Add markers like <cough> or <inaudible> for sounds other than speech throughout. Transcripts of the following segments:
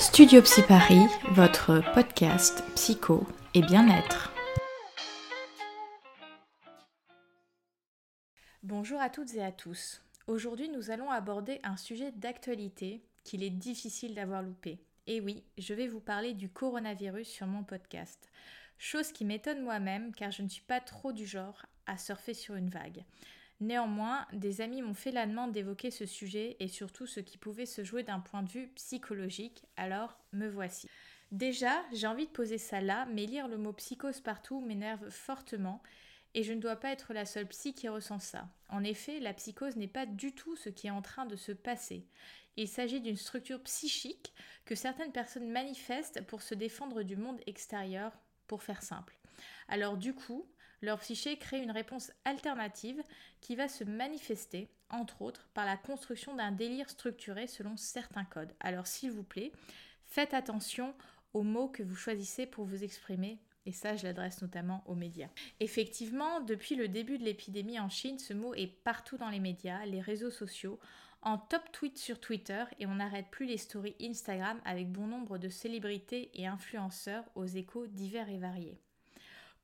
Studio Psy Paris, votre podcast psycho et bien-être. Bonjour à toutes et à tous. Aujourd'hui, nous allons aborder un sujet d'actualité qu'il est difficile d'avoir loupé. Et oui, je vais vous parler du coronavirus sur mon podcast. Chose qui m'étonne moi-même car je ne suis pas trop du genre à surfer sur une vague. Néanmoins, des amis m'ont fait la demande d'évoquer ce sujet et surtout ce qui pouvait se jouer d'un point de vue psychologique, alors me voici. Déjà, j'ai envie de poser ça là, mais lire le mot psychose partout m'énerve fortement et je ne dois pas être la seule psy qui ressent ça. En effet, la psychose n'est pas du tout ce qui est en train de se passer. Il s'agit d'une structure psychique que certaines personnes manifestent pour se défendre du monde extérieur, pour faire simple. Alors du coup, leur psyché crée une réponse alternative qui va se manifester, entre autres, par la construction d'un délire structuré selon certains codes. Alors s'il vous plaît, faites attention aux mots que vous choisissez pour vous exprimer. Et ça, je l'adresse notamment aux médias. Effectivement, depuis le début de l'épidémie en Chine, ce mot est partout dans les médias, les réseaux sociaux, en top tweet sur Twitter et on n'arrête plus les stories Instagram avec bon nombre de célébrités et influenceurs aux échos divers et variés.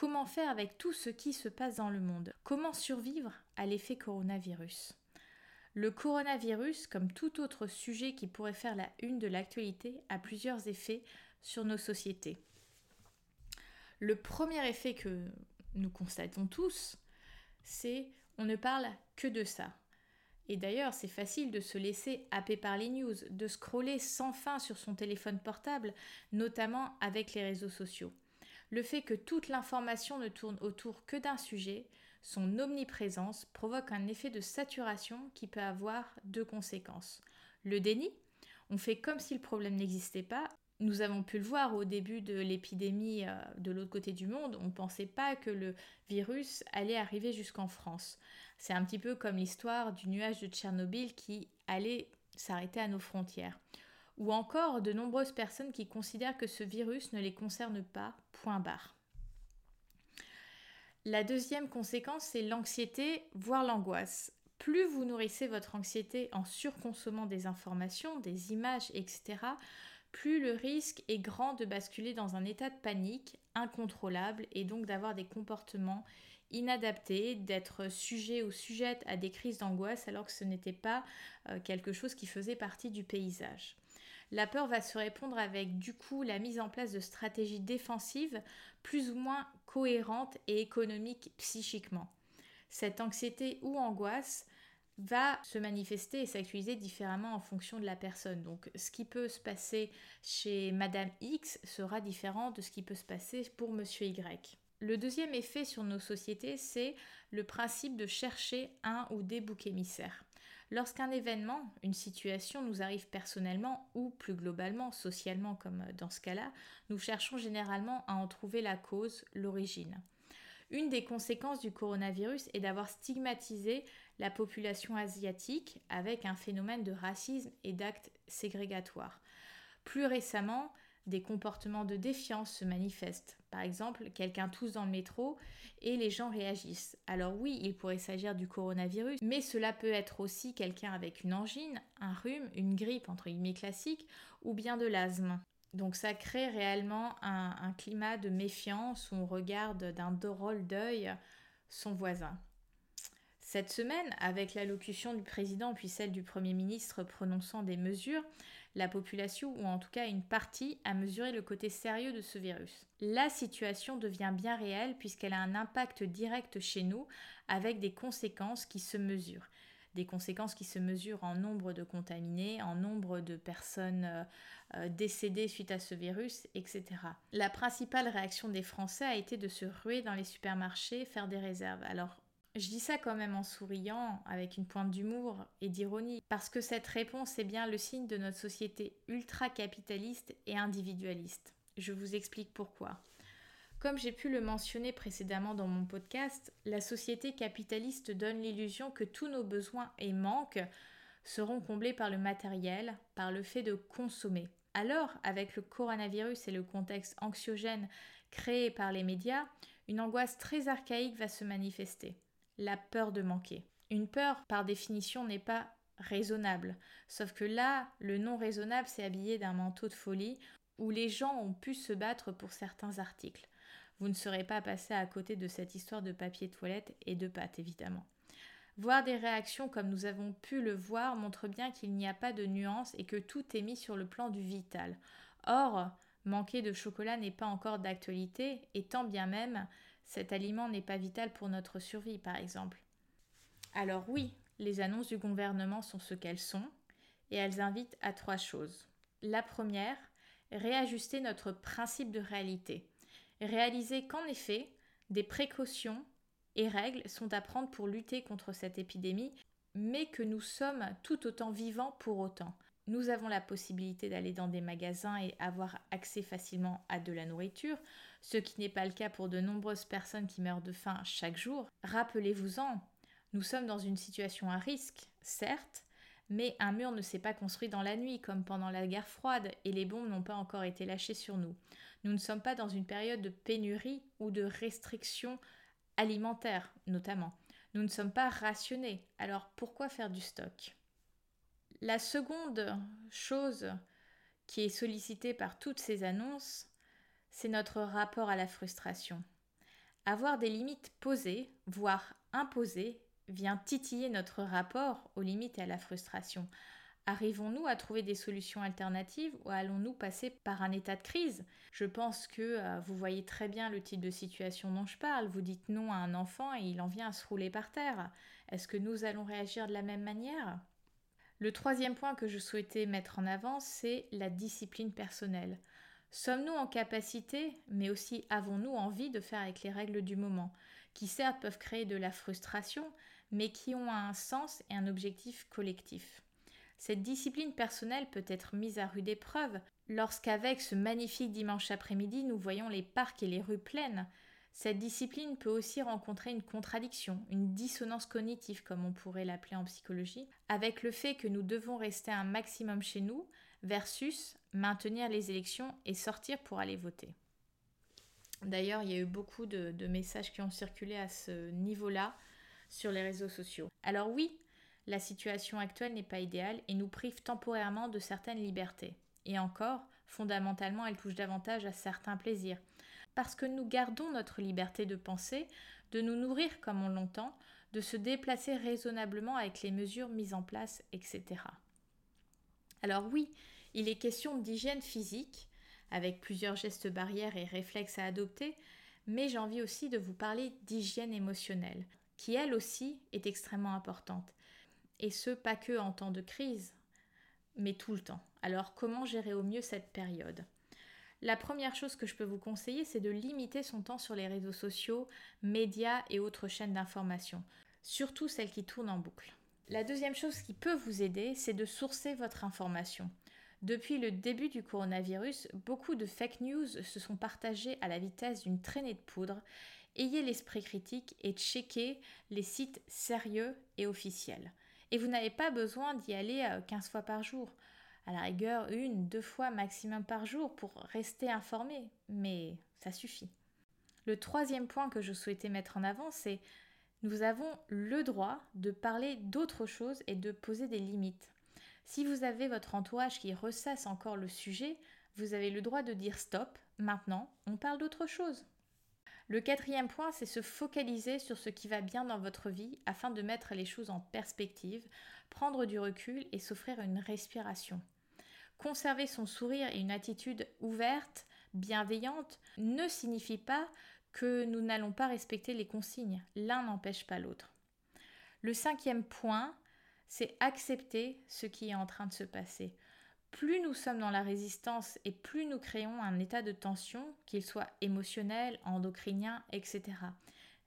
Comment faire avec tout ce qui se passe dans le monde? Comment survivre à l'effet coronavirus? Le coronavirus, comme tout autre sujet qui pourrait faire la une de l'actualité, a plusieurs effets sur nos sociétés. Le premier effet que nous constatons tous, c'est on ne parle que de ça. Et d'ailleurs, c'est facile de se laisser happer par les news, de scroller sans fin sur son téléphone portable, notamment avec les réseaux sociaux le fait que toute l'information ne tourne autour que d'un sujet, son omniprésence provoque un effet de saturation qui peut avoir deux conséquences. Le déni, on fait comme si le problème n'existait pas. Nous avons pu le voir au début de l'épidémie euh, de l'autre côté du monde, on ne pensait pas que le virus allait arriver jusqu'en France. C'est un petit peu comme l'histoire du nuage de Tchernobyl qui allait s'arrêter à nos frontières ou encore de nombreuses personnes qui considèrent que ce virus ne les concerne pas, point barre. La deuxième conséquence, c'est l'anxiété, voire l'angoisse. Plus vous nourrissez votre anxiété en surconsommant des informations, des images, etc., plus le risque est grand de basculer dans un état de panique incontrôlable et donc d'avoir des comportements inadaptés, d'être sujet ou sujette à des crises d'angoisse alors que ce n'était pas euh, quelque chose qui faisait partie du paysage. La peur va se répondre avec du coup la mise en place de stratégies défensives plus ou moins cohérentes et économiques psychiquement. Cette anxiété ou angoisse va se manifester et s'actualiser différemment en fonction de la personne. Donc ce qui peut se passer chez Madame X sera différent de ce qui peut se passer pour Monsieur Y. Le deuxième effet sur nos sociétés, c'est le principe de chercher un ou des boucs émissaires. Lorsqu'un événement, une situation nous arrive personnellement ou plus globalement socialement comme dans ce cas-là, nous cherchons généralement à en trouver la cause, l'origine. Une des conséquences du coronavirus est d'avoir stigmatisé la population asiatique avec un phénomène de racisme et d'actes ségrégatoires. Plus récemment, des comportements de défiance se manifestent. Par exemple, quelqu'un tousse dans le métro et les gens réagissent. Alors oui, il pourrait s'agir du coronavirus, mais cela peut être aussi quelqu'un avec une angine, un rhume, une grippe entre guillemets classique, ou bien de l'asthme. Donc ça crée réellement un, climat de méfiance où on regarde d'un drôle d'œil son voisin. Cette semaine, avec l'allocution du président puis celle du Premier ministre prononçant des mesures, la population, ou en tout cas une partie, a mesuré le côté sérieux de ce virus. La situation devient bien réelle puisqu'elle a un impact direct chez nous avec des conséquences qui se mesurent. Des conséquences qui se mesurent en nombre de contaminés, en nombre de personnes euh, euh, décédées suite à ce virus, etc. La principale réaction des Français a été de se ruer dans les supermarchés, faire des réserves. Alors je dis ça quand même en souriant, avec une pointe d'humour et d'ironie, parce que cette réponse est bien le signe de notre société ultra-capitaliste et individualiste. Je vous explique pourquoi. Comme j'ai pu le mentionner précédemment dans mon podcast, la société capitaliste donne l'illusion que tous nos besoins et manques seront comblés par le matériel, par le fait de consommer. Alors, avec le coronavirus et le contexte anxiogène créé par les médias, une angoisse très archaïque va se manifester la peur de manquer. Une peur, par définition, n'est pas raisonnable. Sauf que là, le non raisonnable, c'est habillé d'un manteau de folie où les gens ont pu se battre pour certains articles. Vous ne serez pas passé à côté de cette histoire de papier toilette et de pâte, évidemment. Voir des réactions comme nous avons pu le voir montre bien qu'il n'y a pas de nuance et que tout est mis sur le plan du vital. Or, manquer de chocolat n'est pas encore d'actualité, et tant bien même, cet aliment n'est pas vital pour notre survie, par exemple. Alors oui, les annonces du gouvernement sont ce qu'elles sont, et elles invitent à trois choses. La première, réajuster notre principe de réalité. Réaliser qu'en effet, des précautions et règles sont à prendre pour lutter contre cette épidémie, mais que nous sommes tout autant vivants pour autant. Nous avons la possibilité d'aller dans des magasins et avoir accès facilement à de la nourriture, ce qui n'est pas le cas pour de nombreuses personnes qui meurent de faim chaque jour. Rappelez-vous-en, nous sommes dans une situation à risque, certes, mais un mur ne s'est pas construit dans la nuit comme pendant la guerre froide et les bombes n'ont pas encore été lâchées sur nous. Nous ne sommes pas dans une période de pénurie ou de restriction alimentaire notamment. Nous ne sommes pas rationnés. Alors pourquoi faire du stock? La seconde chose qui est sollicitée par toutes ces annonces, c'est notre rapport à la frustration. Avoir des limites posées, voire imposées, vient titiller notre rapport aux limites et à la frustration. Arrivons-nous à trouver des solutions alternatives ou allons-nous passer par un état de crise? Je pense que euh, vous voyez très bien le type de situation dont je parle. Vous dites non à un enfant et il en vient à se rouler par terre. Est-ce que nous allons réagir de la même manière? Le troisième point que je souhaitais mettre en avant, c'est la discipline personnelle. Sommes-nous en capacité, mais aussi avons-nous envie de faire avec les règles du moment, qui certes peuvent créer de la frustration, mais qui ont un sens et un objectif collectif? Cette discipline personnelle peut être mise à rude épreuve lorsqu'avec ce magnifique dimanche après-midi nous voyons les parcs et les rues pleines. Cette discipline peut aussi rencontrer une contradiction, une dissonance cognitive comme on pourrait l'appeler en psychologie, avec le fait que nous devons rester un maximum chez nous versus maintenir les élections et sortir pour aller voter. D'ailleurs, il y a eu beaucoup de, messages qui ont circulé à ce niveau-là sur les réseaux sociaux. Alors oui, la situation actuelle n'est pas idéale et nous prive temporairement de certaines libertés. Et encore, fondamentalement, elle touche davantage à certains plaisirs. Parce que nous gardons notre liberté de penser, de nous nourrir comme on l'entend, de se déplacer raisonnablement avec les mesures mises en place, etc. Alors oui, il est question d'hygiène physique, avec plusieurs gestes barrières et réflexes à adopter, mais j'ai envie aussi de vous parler d'hygiène émotionnelle, qui elle aussi est extrêmement importante. Et ce, pas que en temps de crise, mais tout le temps. Alors comment gérer au mieux cette période? La première chose que je peux vous conseiller, c'est de limiter son temps sur les réseaux sociaux, médias et autres chaînes d'information, surtout celles qui tournent en boucle. La deuxième chose qui peut vous aider, c'est de sourcer votre information. Depuis le début du coronavirus, beaucoup de fake news se sont partagées à la vitesse d'une traînée de poudre ayez l'esprit critique et checkez les sites sérieux et officiels. Et vous n'avez pas besoin d'y aller 15 euh, fois par jour. À la rigueur, une, deux fois maximum par jour pour rester informé. Mais ça suffit. Le troisième point que je souhaitais mettre en avant, c'est nous avons le droit de parler d'autre chose et de poser des limites. Si vous avez votre entourage qui ressasse encore le sujet, vous avez le droit de dire stop, maintenant on parle d'autre chose. Le quatrième point, c'est se focaliser sur ce qui va bien dans votre vie afin de mettre les choses en perspective, prendre du recul et s'offrir une respiration. Conserver son sourire et une attitude ouverte, bienveillante, ne signifie pas que nous n'allons pas respecter les consignes. L'un n'empêche pas l'autre. Le cinquième point, c'est accepter ce qui est en train de se passer plus nous sommes dans la résistance et plus nous créons un état de tension, qu'il soit émotionnel, endocrinien, etc.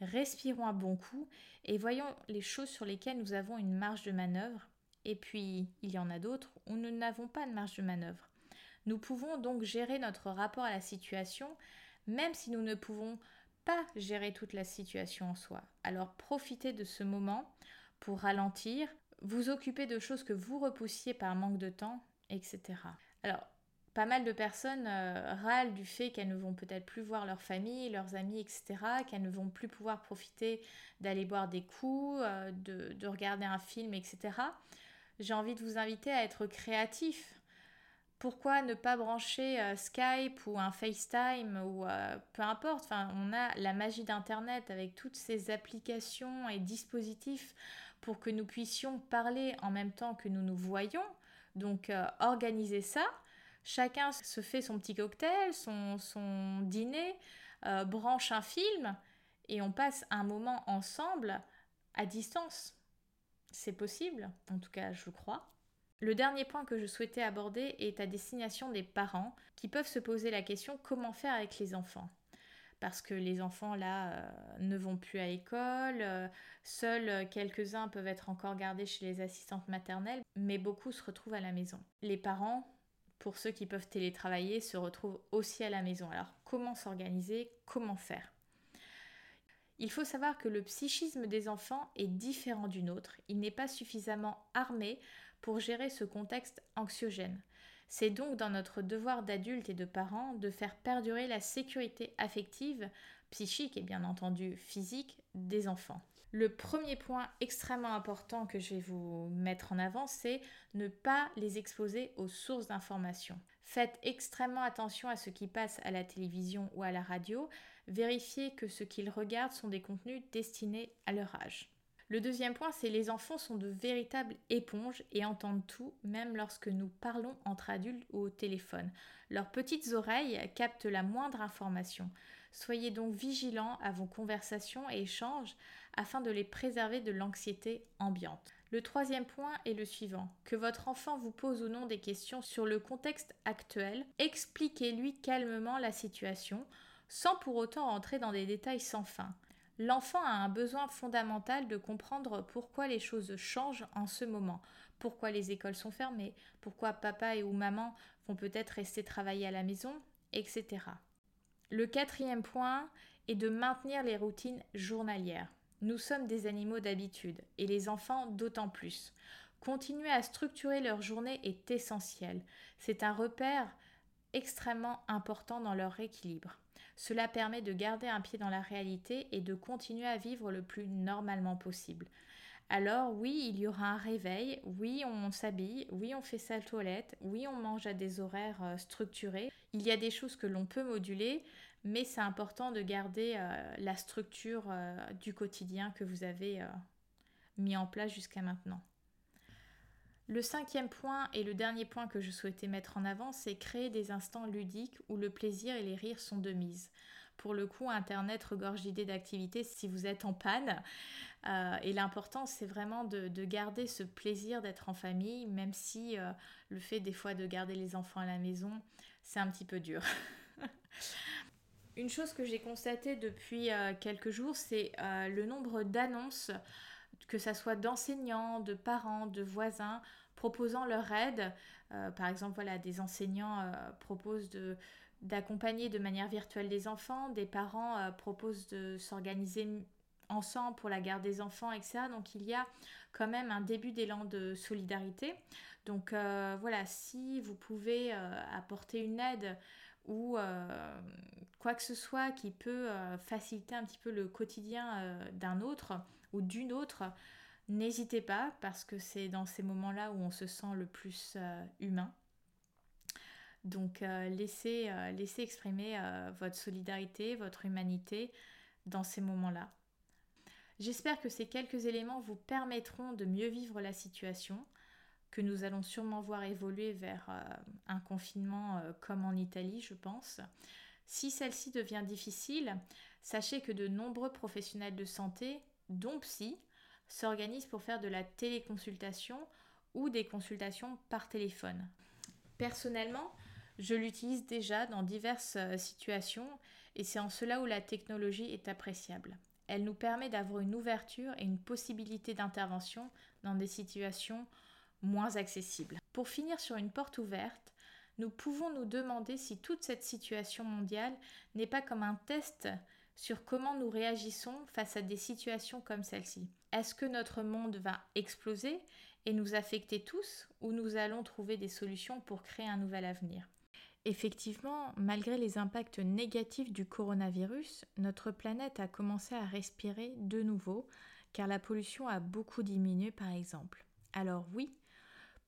Respirons un bon coup et voyons les choses sur lesquelles nous avons une marge de manœuvre. Et puis, il y en a d'autres où nous n'avons pas de marge de manœuvre. Nous pouvons donc gérer notre rapport à la situation, même si nous ne pouvons pas gérer toute la situation en soi. Alors profitez de ce moment pour ralentir, vous occuper de choses que vous repoussiez par manque de temps etc. Alors, pas mal de personnes euh, râlent du fait qu'elles ne vont peut-être plus voir leur famille, leurs amis, etc., qu'elles ne vont plus pouvoir profiter d'aller boire des coups, euh, de, regarder un film, etc. j'ai envie de vous inviter à être créatif. Pourquoi ne pas brancher euh, Skype ou un FaceTime ou euh, peu importe. Enfin, on a la magie d'Internet avec toutes ces applications et dispositifs pour que nous puissions parler en même temps que nous nous voyons. Donc, euh, organiser ça. Chacun se fait son petit cocktail, son, son dîner, branche un film et on passe un moment ensemble à distance. C'est possible, en tout cas je crois. Le dernier point que je souhaitais aborder est à destination des parents qui peuvent se poser la question comment faire avec les enfants? Parce que les enfants là euh, ne vont plus à l'école, euh, seuls quelques-uns peuvent être encore gardés chez les assistantes maternelles, mais beaucoup se retrouvent à la maison. Les parents, pour ceux qui peuvent télétravailler, se retrouvent aussi à la maison. Alors comment s'organiser? Comment faire? Il faut savoir que le psychisme des enfants est différent du nôtre. Il n'est pas suffisamment armé pour gérer ce contexte anxiogène. C'est donc dans notre devoir d'adultes et de parents de faire perdurer la sécurité affective, psychique et bien entendu physique des enfants. Le premier point extrêmement important que je vais vous mettre en avant, c'est ne pas les exposer aux sources d'information. Faites extrêmement attention à ce qui passe à la télévision ou à la radio, vérifier que ce qu'ils regardent sont des contenus destinés à leur âge. Le deuxième point, c'est les enfants sont de véritables éponges et entendent tout, même lorsque nous parlons entre adultes ou au téléphone. Leurs petites oreilles captent la moindre information. Soyez donc vigilants à vos conversations et échanges afin de les préserver de l'anxiété ambiante. Le troisième point est le suivant. Que votre enfant vous pose ou non des questions sur le contexte actuel, expliquez-lui calmement la situation sans pour autant entrer dans des détails sans fin. L'enfant a un besoin fondamental de comprendre pourquoi les choses changent en ce moment, pourquoi les écoles sont fermées, pourquoi papa et ou maman vont peut-être rester travailler à la maison, etc. Le quatrième point est de maintenir les routines journalières. Nous sommes des animaux d'habitude, et les enfants d'autant plus. Continuer à structurer leur journée est essentiel. C'est un repère extrêmement important dans leur équilibre. Cela permet de garder un pied dans la réalité et de continuer à vivre le plus normalement possible. Alors oui, il y aura un réveil, oui, on s'habille, oui, on fait sa toilette, oui, on mange à des horaires euh, structurés. Il y a des choses que l'on peut moduler, mais c'est important de garder euh, la structure euh, du quotidien que vous avez mis en place jusqu'à maintenant. Le cinquième point et le dernier point que je souhaitais mettre en avant, c'est créer des instants ludiques où le plaisir et les rires sont de mise. Pour le coup, Internet regorge d'idées d'activités si vous êtes en panne. Euh, et l'important, c'est vraiment de, garder ce plaisir d'être en famille, même si euh, le fait des fois de garder les enfants à la maison, c'est un petit peu dur. <laughs> Une chose que j'ai constatée depuis euh, quelques jours, c'est le nombre d'annonces que ce soit d'enseignants, de parents, de voisins, proposant leur aide. Euh, par exemple, voilà, des enseignants euh, proposent d'accompagner de manière virtuelle des enfants, des parents euh, proposent de s'organiser ensemble pour la garde des enfants, etc. Donc il y a quand même un début d'élan de solidarité. Donc voilà, si vous pouvez apporter une aide ou quoi que ce soit qui peut faciliter un petit peu le quotidien d'un autre ou d'une autre, N'hésitez pas parce que c'est dans ces moments-là où on se sent le plus euh, humain. Donc euh, euh, laissez, exprimer votre solidarité, votre humanité dans ces moments-là. J'espère que ces quelques éléments vous permettront de mieux vivre la situation, que nous allons sûrement voir évoluer vers un confinement comme en Italie, je pense. Si celle-ci devient difficile, sachez que de nombreux professionnels de santé, dont psy, s'organisent pour faire de la téléconsultation ou des consultations par téléphone. Personnellement, je l'utilise déjà dans diverses euh, situations et c'est en cela où la technologie est appréciable. Elle nous permet d'avoir une ouverture et une possibilité d'intervention dans des situations moins accessibles. Pour finir sur une porte ouverte, nous pouvons nous demander si toute cette situation mondiale n'est pas comme un test sur comment nous réagissons face à des situations comme celle-ci. Est-ce que notre monde va exploser et nous affecter tous ou nous allons trouver des solutions pour créer un nouvel avenir? Effectivement, malgré les impacts négatifs du coronavirus, notre planète a commencé à respirer de nouveau car la pollution a beaucoup diminué par exemple. Alors oui,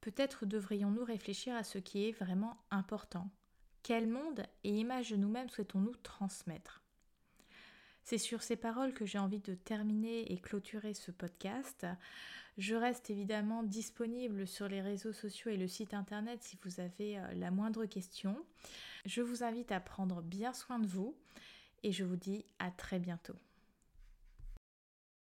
peut-être devrions-nous réfléchir à ce qui est vraiment important. Quel monde et image de nous-mêmes souhaitons-nous transmettre? C'est sur ces paroles que j'ai envie de terminer et clôturer ce podcast. Je reste évidemment disponible sur les réseaux sociaux et le site internet si vous avez euh, la moindre question. Je vous invite à prendre bien soin de vous et je vous dis à très bientôt.